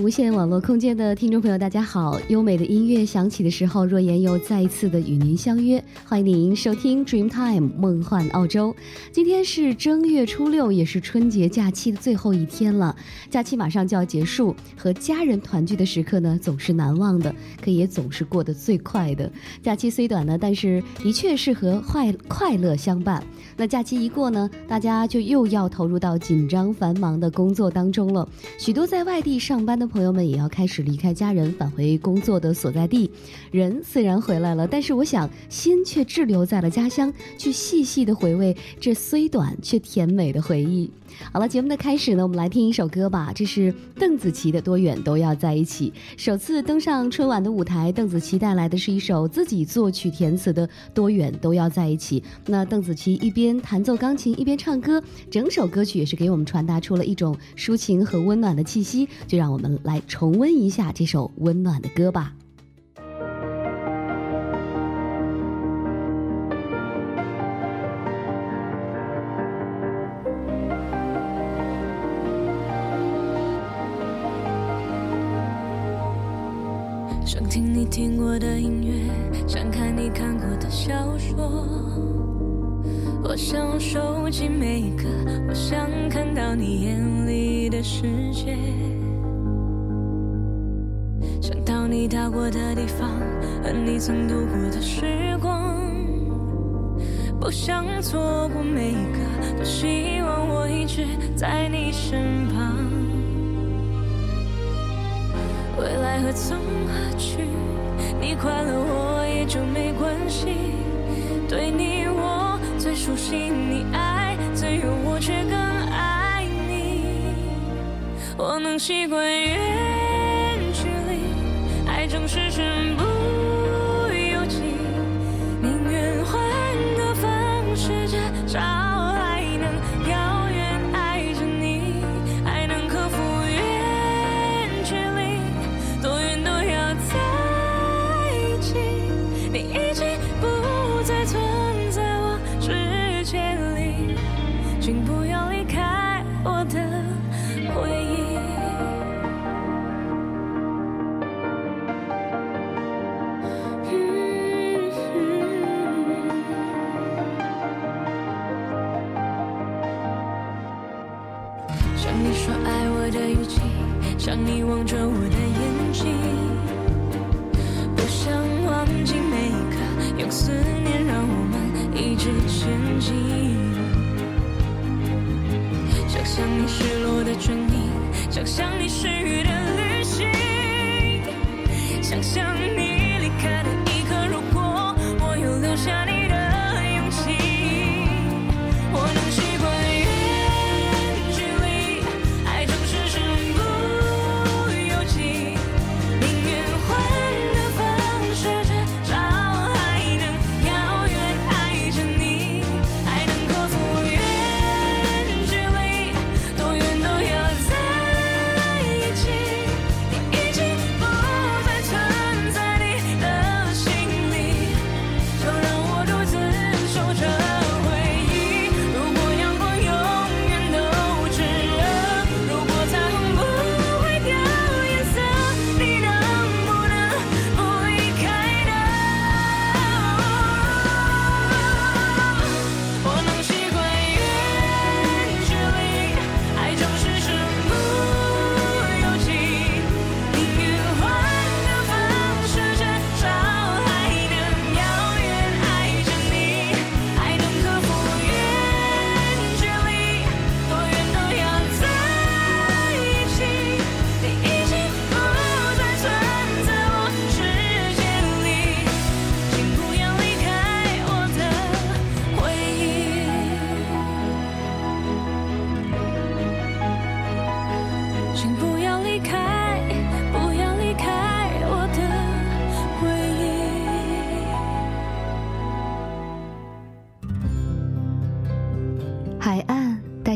无线网络空间的听众朋友，大家好！优美的音乐响起的时候，若言又再一次的与您相约，欢迎您收听 Dream Time 梦幻澳洲。今天是正月初六，也是春节假期的最后一天了，假期马上就要结束，和家人团聚的时刻呢，总是难忘的，可也总是过得最快的。假期虽短呢，但是的确是和快快乐相伴。那假期一过呢，大家就又要投入到紧张繁忙的工作当中了。许多在外地上班的朋友们也要开始离开家人，返回工作的所在地。人虽然回来了，但是我想心却滞留在了家乡，去细细的回味这虽短却甜美的回忆。好了，节目的开始呢，我们来听一首歌吧。这是邓紫棋的《多远都要在一起》。首次登上春晚的舞台，邓紫棋带来的是一首自己作曲填词的《多远都要在一起》。那邓紫棋一边弹奏钢琴，一边唱歌，整首歌曲也是给我们传达出了一种抒情和温暖的气息。就让我们来重温一下这首温暖的歌吧。想听你听过的音乐，想看你看过的小说。我想收集每一个，我想看到你眼里的世界。你到过的地方，和你曾度过的时光。不想错过每一个，多希望我一直在你身旁。未来何从何去？你快乐我也就没关系。对你我最熟悉，你爱最有我却更爱你。我能习惯远总是全部想象你失语的旅行，想象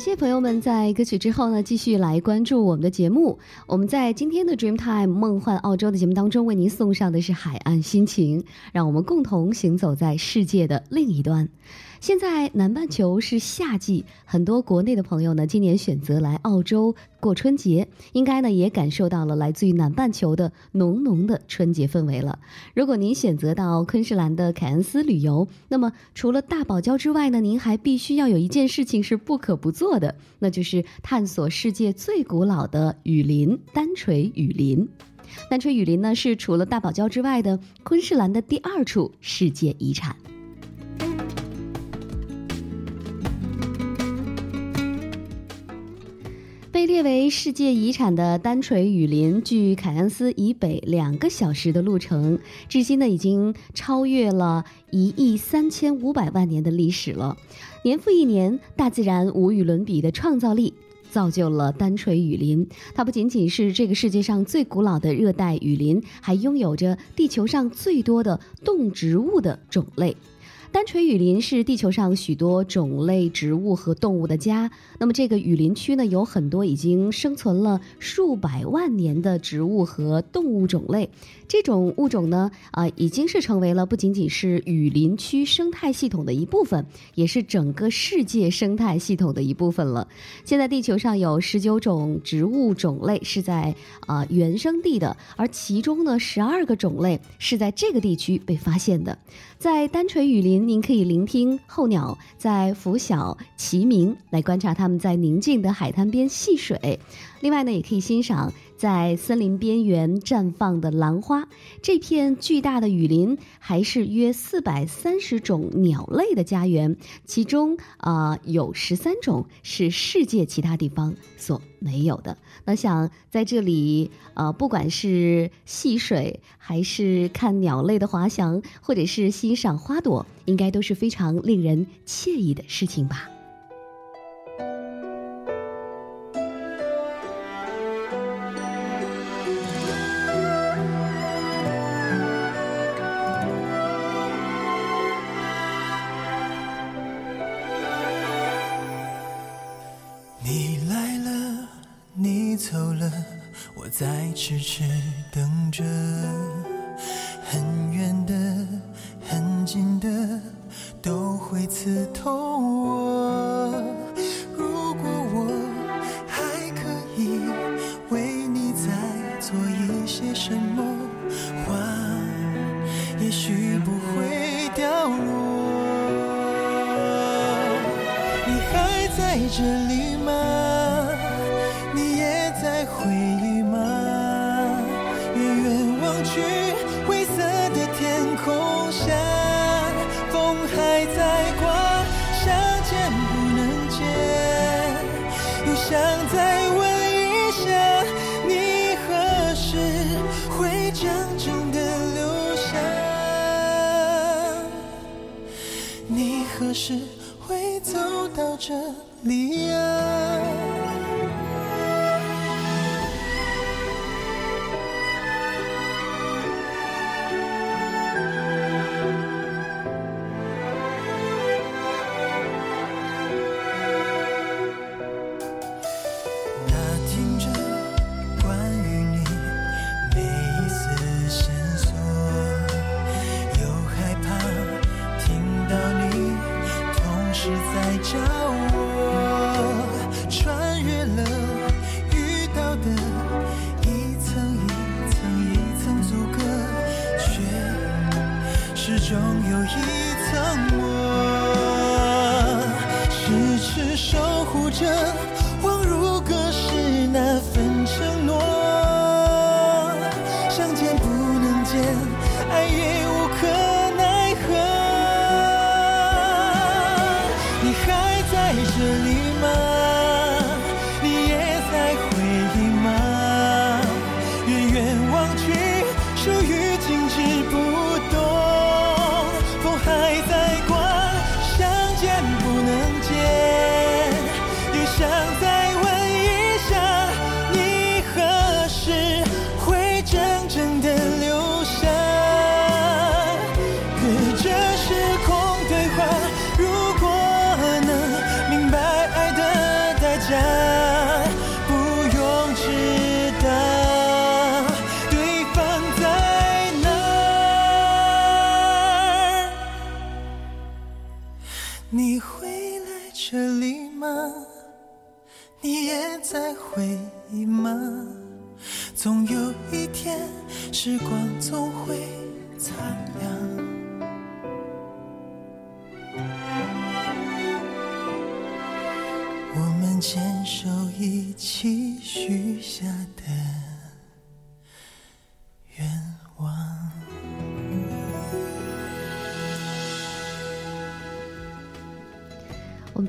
谢朋友们在歌曲之后呢，继续来关注我们的节目。我们在今天的 Dreamtime 梦幻澳洲的节目当中，为您送上的是海岸心情，让我们共同行走在世界的另一端。现在南半球是夏季，很多国内的朋友呢，今年选择来澳洲过春节，应该呢也感受到了来自于南半球的浓浓的春节氛围了。如果您选择到昆士兰的凯恩斯旅游，那么除了大堡礁之外呢，您还必须要有一件事情是不可不做的，那就是探索世界最古老的雨林——单垂雨林。单垂雨林呢，是除了大堡礁之外的昆士兰的第二处世界遗产。列为世界遗产的丹垂雨林，距凯恩斯以北两个小时的路程，至今呢已经超越了一亿三千五百万年的历史了。年复一年，大自然无与伦比的创造力造就了丹垂雨林。它不仅仅是这个世界上最古老的热带雨林，还拥有着地球上最多的动植物的种类。单垂雨林是地球上许多种类植物和动物的家。那么，这个雨林区呢，有很多已经生存了数百万年的植物和动物种类。这种物种呢，啊，已经是成为了不仅仅是雨林区生态系统的一部分，也是整个世界生态系统的一部分了。现在，地球上有十九种植物种类是在啊原生地的，而其中呢，十二个种类是在这个地区被发现的。在单垂雨林，您可以聆听候鸟在拂晓齐鸣，来观察它们在宁静的海滩边戏水。另外呢，也可以欣赏在森林边缘绽放的兰花。这片巨大的雨林还是约四百三十种鸟类的家园，其中啊有十三种是世界其他地方所没有的。那想在这里，呃，不管是戏水，还是看鸟类的滑翔，或者是欣赏花朵，应该都是非常令人惬意的事情吧。着，很远的、很近的，都会刺痛我。如果我还可以为你再做一些什么，花也许不会掉落。你还在这里吗？终有一层膜痴痴守护着时光总会擦亮。我们牵手一起许下的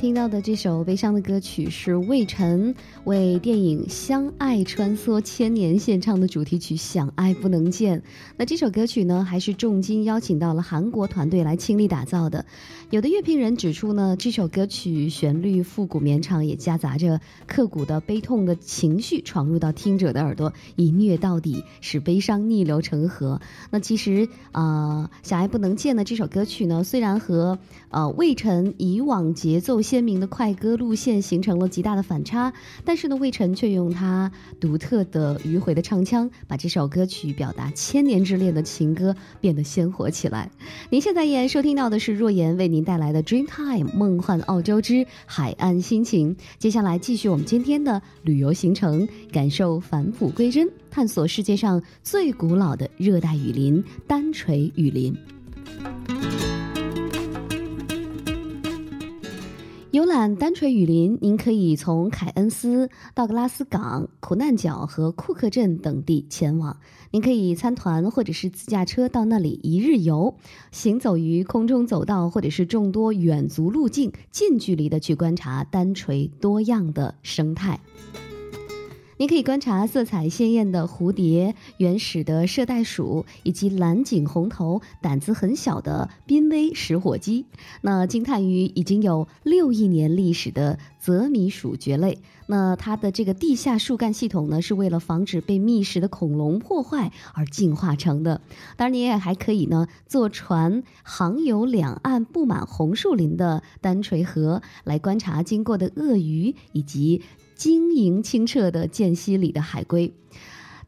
听到的这首悲伤的歌曲是魏晨为电影《相爱穿梭千年》献唱的主题曲《想爱不能见》。那这首歌曲呢，还是重金邀请到了韩国团队来倾力打造的。有的乐评人指出呢，这首歌曲旋律复古绵长，也夹杂着刻骨的悲痛的情绪闯入到听者的耳朵，以虐到底，使悲伤逆流成河。那其实啊，《想爱不能见》的这首歌曲呢，虽然和呃魏晨以往节奏鲜明的快歌路线形成了极大的反差，但是呢，魏晨却用他独特的迂回的唱腔，把这首歌曲表达千年之恋的情歌变得鲜活起来。您现在依然收听到的是若言为您带来的《Dreamtime 梦幻澳洲之海岸心情》，接下来继续我们今天的旅游行程，感受返璞归真，探索世界上最古老的热带雨林——单垂雨林。览单垂雨林，您可以从凯恩斯、道格拉斯港、苦难角和库克镇等地前往。您可以参团或者是自驾车到那里一日游，行走于空中走道或者是众多远足路径，近距离的去观察单垂多样的生态。您可以观察色彩鲜艳的蝴蝶、原始的麝袋鼠，以及蓝颈红头、胆子很小的濒危食火鸡。那惊叹于已经有六亿年历史的泽米鼠蕨类。那它的这个地下树干系统呢，是为了防止被觅食的恐龙破坏而进化成的。当然，你也还可以呢，坐船航游两岸布满红树林的丹垂河，来观察经过的鳄鱼以及。晶莹清澈的间隙里的海龟，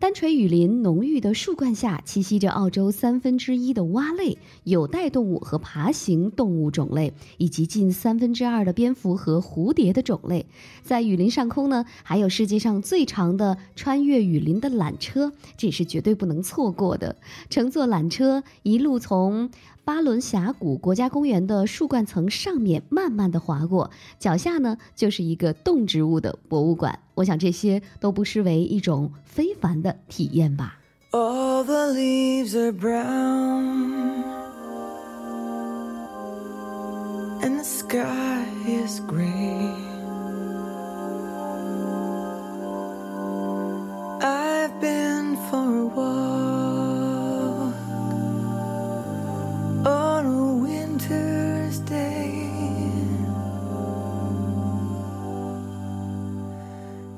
单垂雨林浓郁的树冠下栖息着澳洲三分之一的蛙类、有袋动物和爬行动物种类，以及近三分之二的蝙蝠和蝴蝶的种类。在雨林上空呢，还有世界上最长的穿越雨林的缆车，这也是绝对不能错过的。乘坐缆车一路从。巴伦峡谷国家公园的树冠层上面慢慢的滑过，脚下呢就是一个动植物的博物馆。我想这些都不失为一种非凡的 的体验吧。All the leaves are brown and the sky is gray. I've been for a walk. on a winter's day.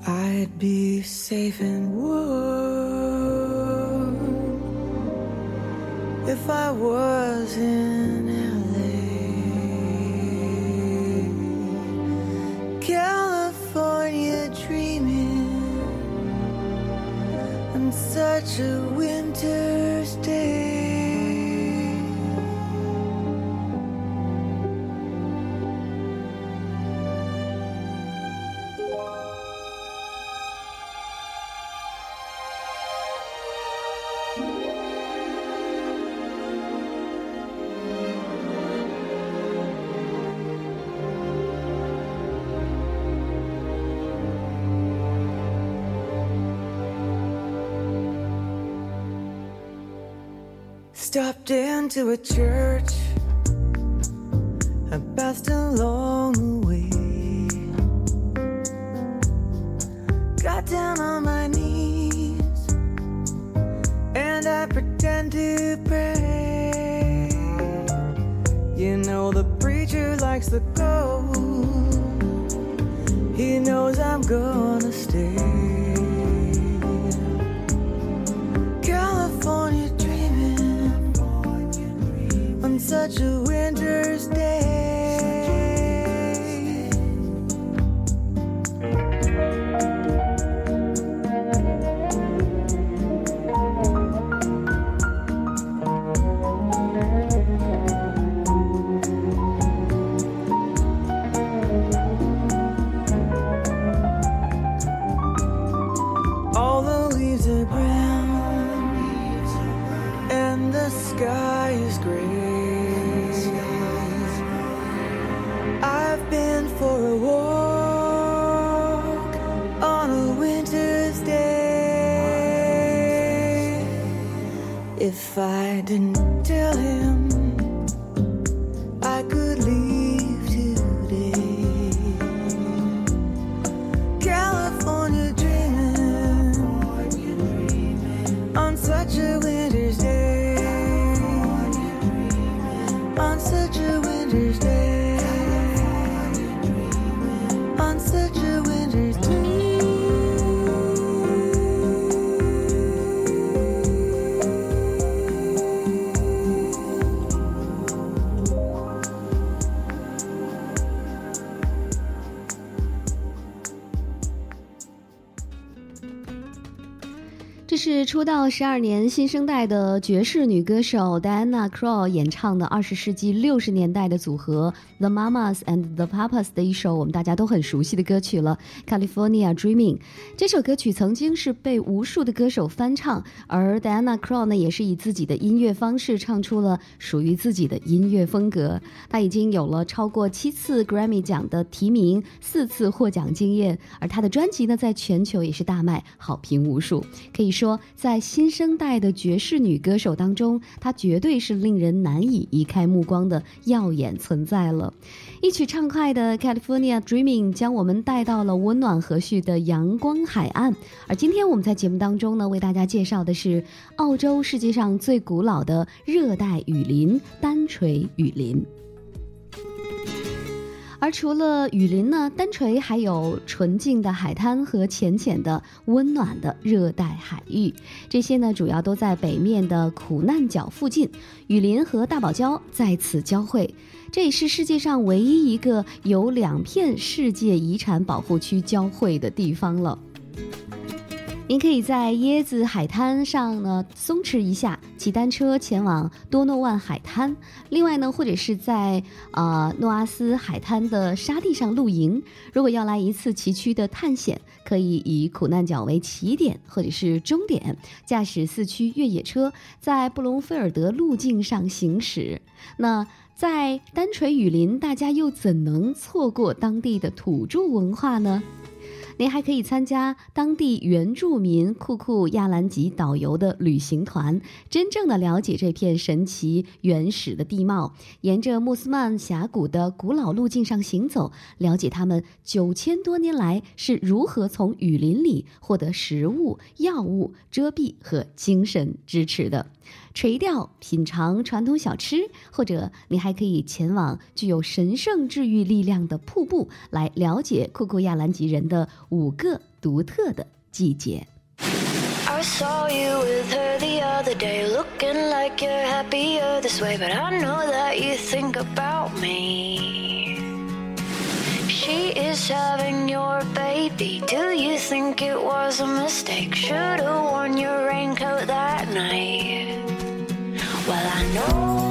I'd be safe and warm If I was in LA. California dreaming on such a Stopped into a church, I passed along the way. Got down on my knees, and I pretend to pray. You know, the preacher likes to go, he knows I'm gonna stay. such a winter's day. All the leaves are brown, and the sky is gray. If I didn't 出道十二年新生代的爵士女歌手 Diana Krall 演唱的二十世纪六十年代的组合 The Mamas and the Papas 的一首我们大家都很熟悉的歌曲了，《California Dreaming》。这首歌曲曾经是被无数的歌手翻唱，而 Diana Krall 呢，也是以自己的音乐方式唱出了属于自己的音乐风格。她已经有了超过七次 Grammy 奖的提名，四次获奖经验，而她的专辑呢，在全球也是大卖，好评无数。可以说，在新生代的爵士女歌手当中，她绝对是令人难以移开目光的耀眼存在了。一曲畅快的《California Dreaming》将我们带到了温暖和煦的阳光海岸。而今天我们在节目当中呢，为大家介绍的是澳洲世界上最古老的热带雨林——单垂雨林。而除了雨林呢，单垂还有纯净的海滩和浅浅的温暖的热带海域，这些呢主要都在北面的苦难角附近。雨林和大堡礁在此交汇，这也是世界上唯一一个有两片世界遗产保护区交汇的地方了。您可以在椰子海滩上呢松弛一下，骑单车前往多诺万海滩。另外呢，或者是在呃诺阿斯海滩的沙地上露营。如果要来一次崎岖的探险，可以以苦难角为起点或者是终点，驾驶四驱越野车在布隆菲尔德路径上行驶。那在单垂雨林，大家又怎能错过当地的土著文化呢？您还可以参加当地原住民库库亚兰吉导游的旅行团，真正的了解这片神奇原始的地貌，沿着穆斯曼峡谷的古老路径上行走，了解他们九千多年来是如何从雨林里获得食物、药物、遮蔽和精神支持的。垂钓、品尝传统小吃，或者你还可以前往具有神圣治愈力量的瀑布，来了解库库亚兰吉人的五个独特的季节。I saw you with her the other day, looking like you're happier this way, but I know that you think about me. She is having your baby. Do you think it was a mistake? Should've worn your raincoat that night. know.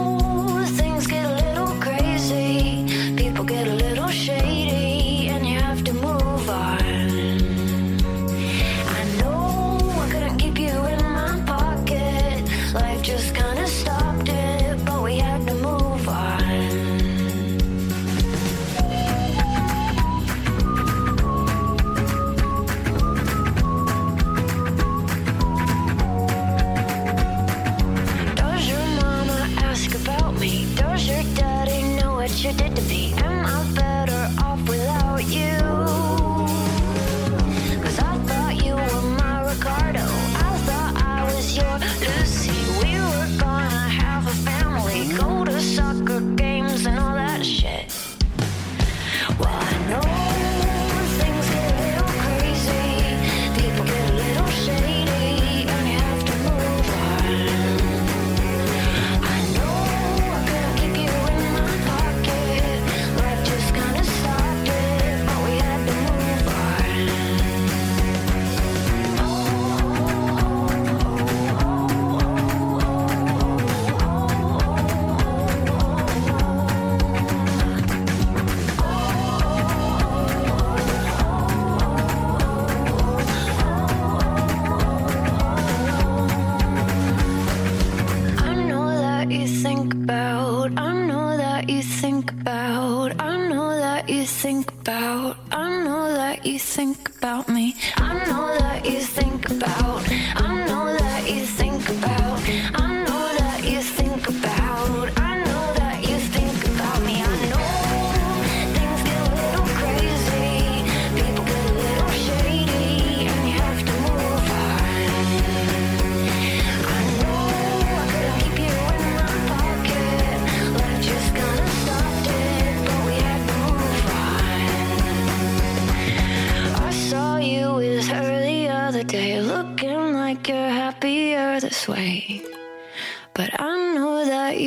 think about. I know that you think about. I know that you think about. I know that you think about me. I know that.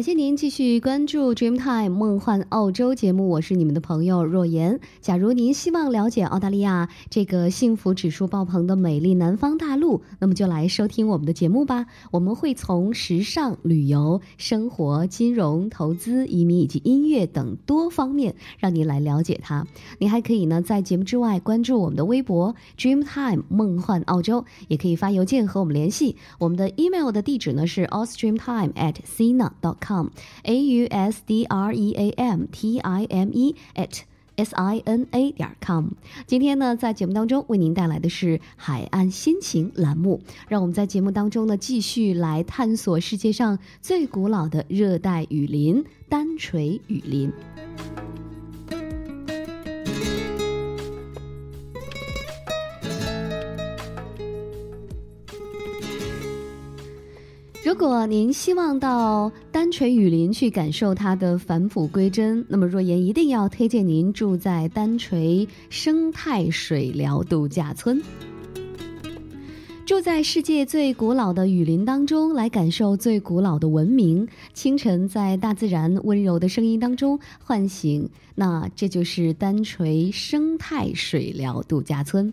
感谢您继续关注 Dreamtime 梦幻澳洲节目，我是你们的朋友若言。假如您希望了解澳大利亚这个幸福指数爆棚的美丽南方大陆，那么就来收听我们的节目吧。我们会从时尚、旅游、生活、金融、投资、移民以及音乐等多方面让您来了解它。您还可以呢在节目之外关注我们的微博 Dreamtime 梦幻澳洲，也可以发邮件和我们联系。我们的 email 的地址呢是 austreamtime at sina dot com，a u s d r e a m t i m e at s i n a 点 com。今天呢，在节目当中为您带来的是海岸心情栏目，让我们在节目当中呢继续来探索世界上最古老的热带雨林——单垂雨林。如果您希望到丹垂雨林去感受它的返璞归真，那么若言一定要推荐您住在丹垂生态水疗度假村。住在世界最古老的雨林当中，来感受最古老的文明。清晨在大自然温柔的声音当中唤醒，那这就是丹垂生态水疗度假村。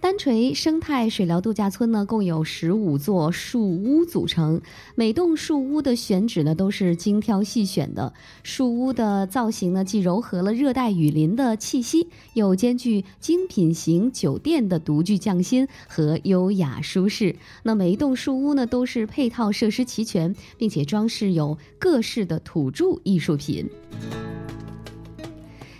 丹垂生态水疗度假村呢，共有十五座树屋组成，每栋树屋的选址呢都是精挑细选的。树屋的造型呢，既糅合了热带雨林的气息，又兼具精品型酒店的独具匠心和优雅舒适。那每一栋树屋呢，都是配套设施齐全，并且装饰有各式的土著艺术品。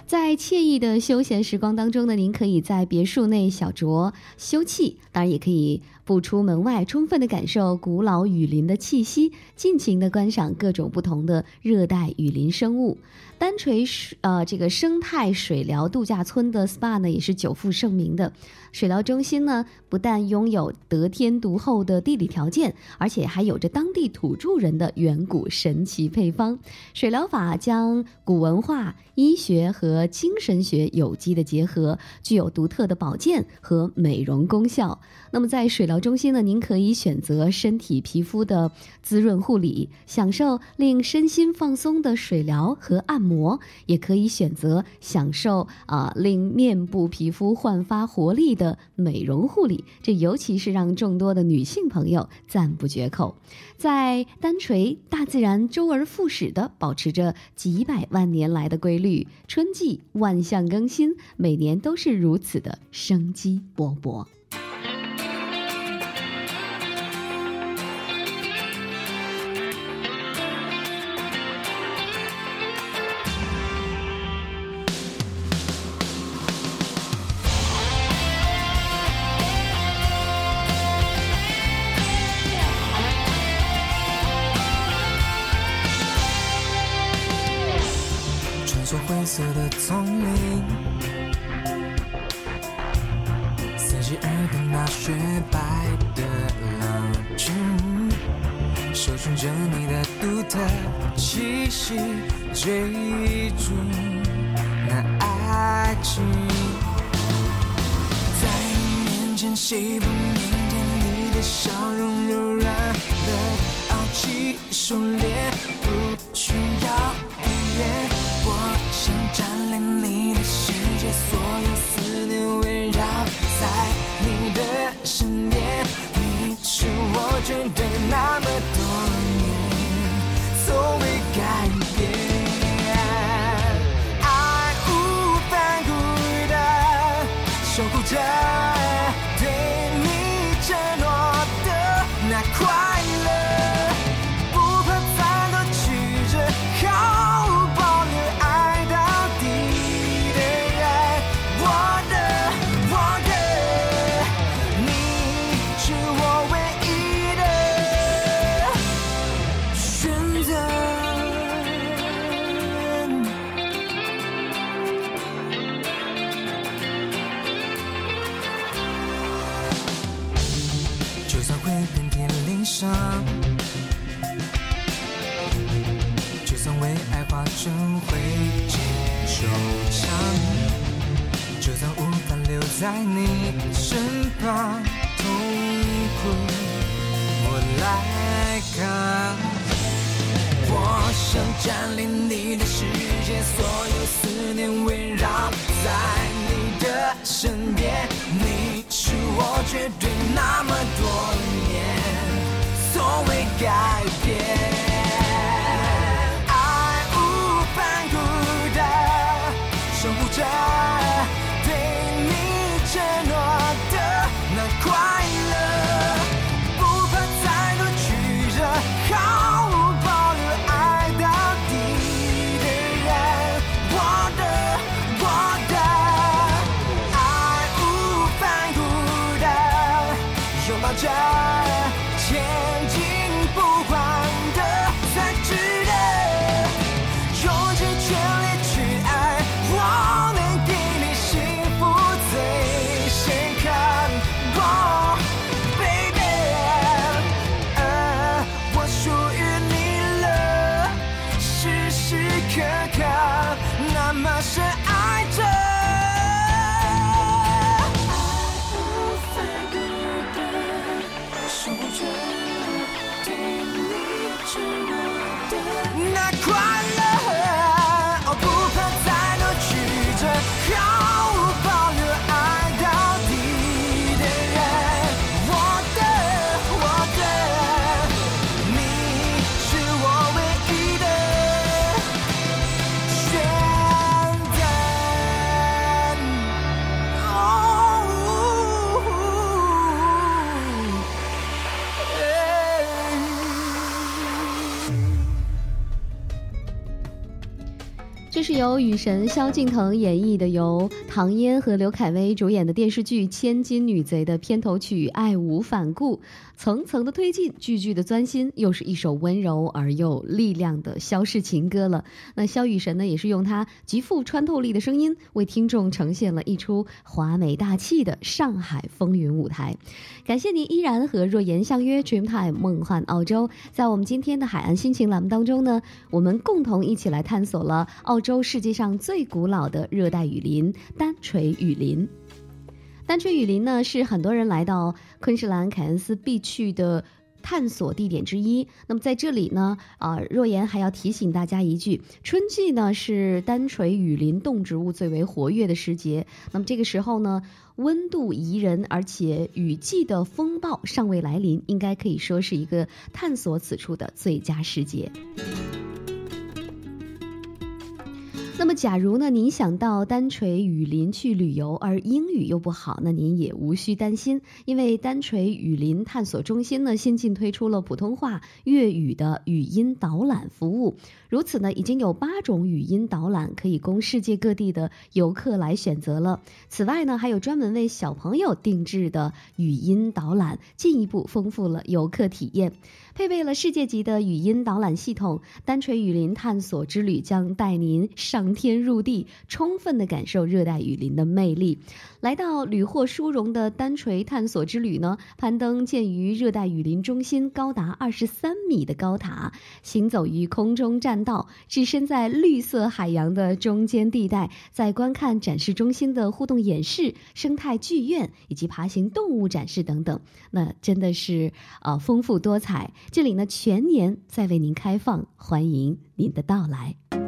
在惬意的休闲时光当中呢，您可以在别墅内小酌休憩，当然也可以不出门外，充分的感受古老雨林的气息，尽情的观赏各种不同的热带雨林生物。单垂呃这个生态水疗度假村的 SPA 呢，也是久负盛名的。水疗中心呢，不但拥有得天独厚的地理条件，而且还有着当地土著人的远古神奇配方。水疗法将古文化、医学和精神学有机的结合，具有独特的保健和美容功效。那么在水疗中心呢，您可以选择身体皮肤的滋润护理，享受令身心放松的水疗和按摩，也可以选择享受啊、令面部皮肤焕发活力的美容护理。这尤其是让众多的女性朋友赞不绝口。在丹垂，大自然周而复始地保持着几百万年来的规律，春季万象更新，每年都是如此的生机勃勃。色的丛林，四季耳的那雪白的老君，搜寻着你的独特气息，追逐那爱情。在你面前，谁不腼腆？你的笑容柔软的傲气收敛，的拥抱是由雨神萧敬腾演绎的，由唐嫣和刘恺威主演的电视剧《千金女贼》的片头曲《爱无反顾》，层层的推进，句句的钻心，又是一首温柔而又力量的萧氏情歌了。那萧雨神呢，也是用他极富穿透力的声音，为听众呈现了一出华美大气的上海风云舞台。感谢您依然和若言相约 Dreamtime 梦幻澳洲。在我们今天的海岸心情栏目当中呢，我们共同一起来探索了澳洲世界上最古老的热带雨林——单垂雨林。单垂雨林呢，是很多人来到昆士兰凯恩斯必去的。探索地点之一。那么在这里呢，啊、若言还要提醒大家一句：春季呢是单垂雨林动植物最为活跃的时节。那么这个时候呢，温度宜人，而且雨季的风暴尚未来临，应该可以说是一个探索此处的最佳时节。那么，假如呢，您想到单垂雨林去旅游，而英语又不好，那您也无需担心，因为单垂雨林探索中心呢，新近推出了普通话、粤语的语音导览服务。如此呢，已经有八种语音导览可以供世界各地的游客来选择了。此外呢，还有专门为小朋友定制的语音导览，进一步丰富了游客体验。配备了世界级的语音导览系统，单垂雨林探索之旅将带您上天入地，充分的感受热带雨林的魅力。来到屡获殊荣的单垂探索之旅呢，攀登建于热带雨林中心高达二十三米的高塔，行走于空中栈道，置身在绿色海洋的中间地带，在观看展示中心的互动演示、生态剧院以及爬行动物展示等等，那真的是呃丰富多彩。这里呢全年在为您开放，欢迎您的到来。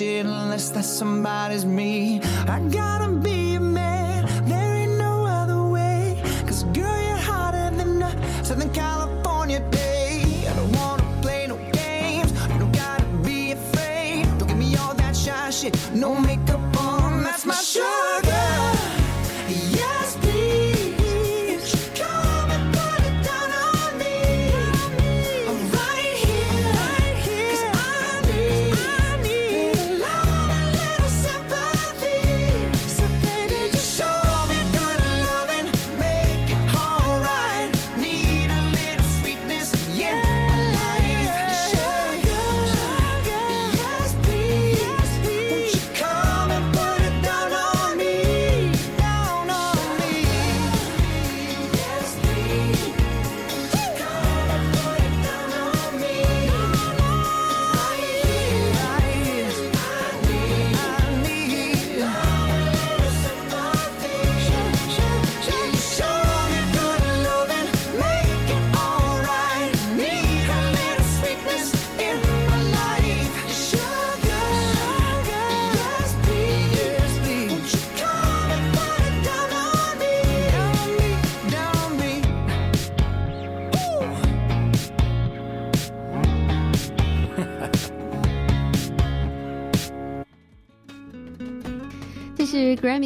shit unless that somebody's me. I got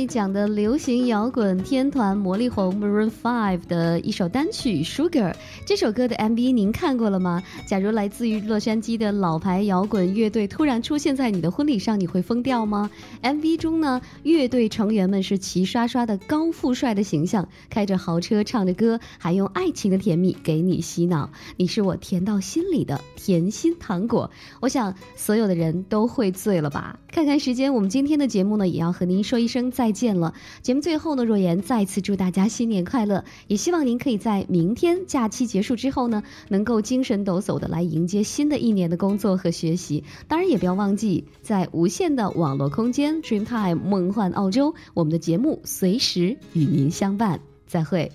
讲的流行摇滚天团魔力红 maroon five 的一首单曲 sugar 这首歌的 MV 您看过了吗？假如来自于洛杉矶的老牌摇滚乐队突然出现在你的婚礼上，你会疯掉吗？MV 中呢，乐队成员们是齐刷刷的高富帅的形象，开着豪车，唱着歌，还用爱情的甜蜜给你洗脑。你是我甜到心里的甜心糖果。我想所有的人都会醉了吧？看看时间，我们今天的节目呢，也要和您说一声。再见了。节目最后呢，若言再次祝大家新年快乐，也希望您可以在明天假期结束之后呢，能够精神抖擞的来迎接新的一年的工作和学习。当然，也不要忘记在无限的网络空间 Dreamtime 梦幻澳洲，我们的节目随时与您相伴。再会。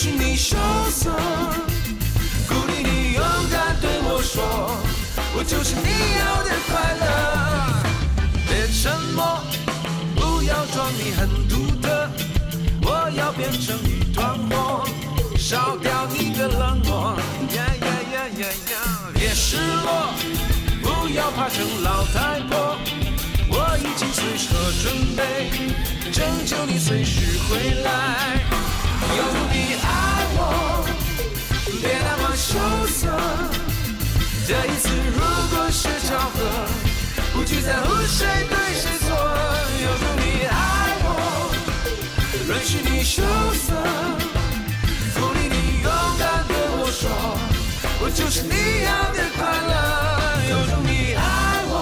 是你羞涩，鼓励你勇敢对我说，我就是你要的快乐。别沉默，不要装你很独特。我要变成一团火，烧掉你的冷漠。呀呀呀呀呀！别失落，不要怕成老太婆。我已经随时准备，拯救你随时回来。有你，别那么羞涩。这一次如果是巧合，不去在乎谁对谁错。有种你爱我。允许你羞涩，鼓励你勇敢对我说，我就是你要的快乐。有种你爱我，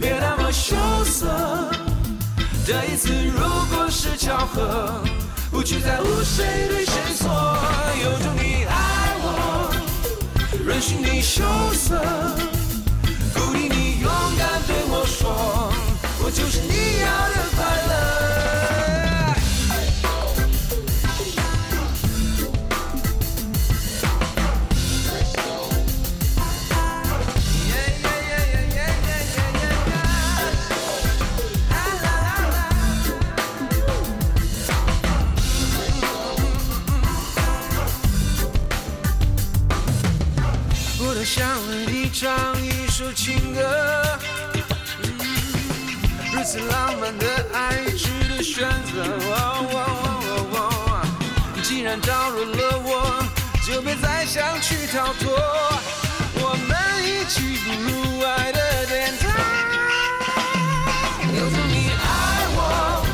别那么羞涩。这一次如果是巧合，不去在乎谁对谁错。有种你爱我，任性你羞涩，鼓励你勇敢对我说，我就是你要的快乐。想为你唱一首情歌，如此浪漫的爱值得选择。既然招惹了我，就别再想去逃脱。我们一起步入爱的殿堂。有种你爱我，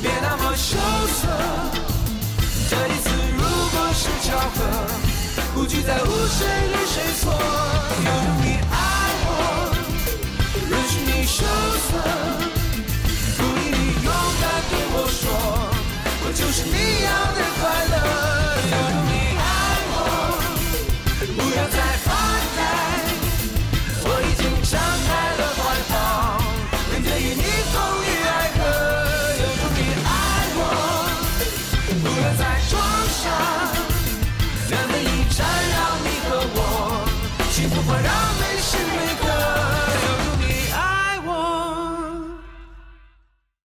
别那么羞涩。这一次如果是巧合，不去在乎谁对谁错。有种你爱我，允许你羞涩，鼓励你勇敢对我说，我就是你要的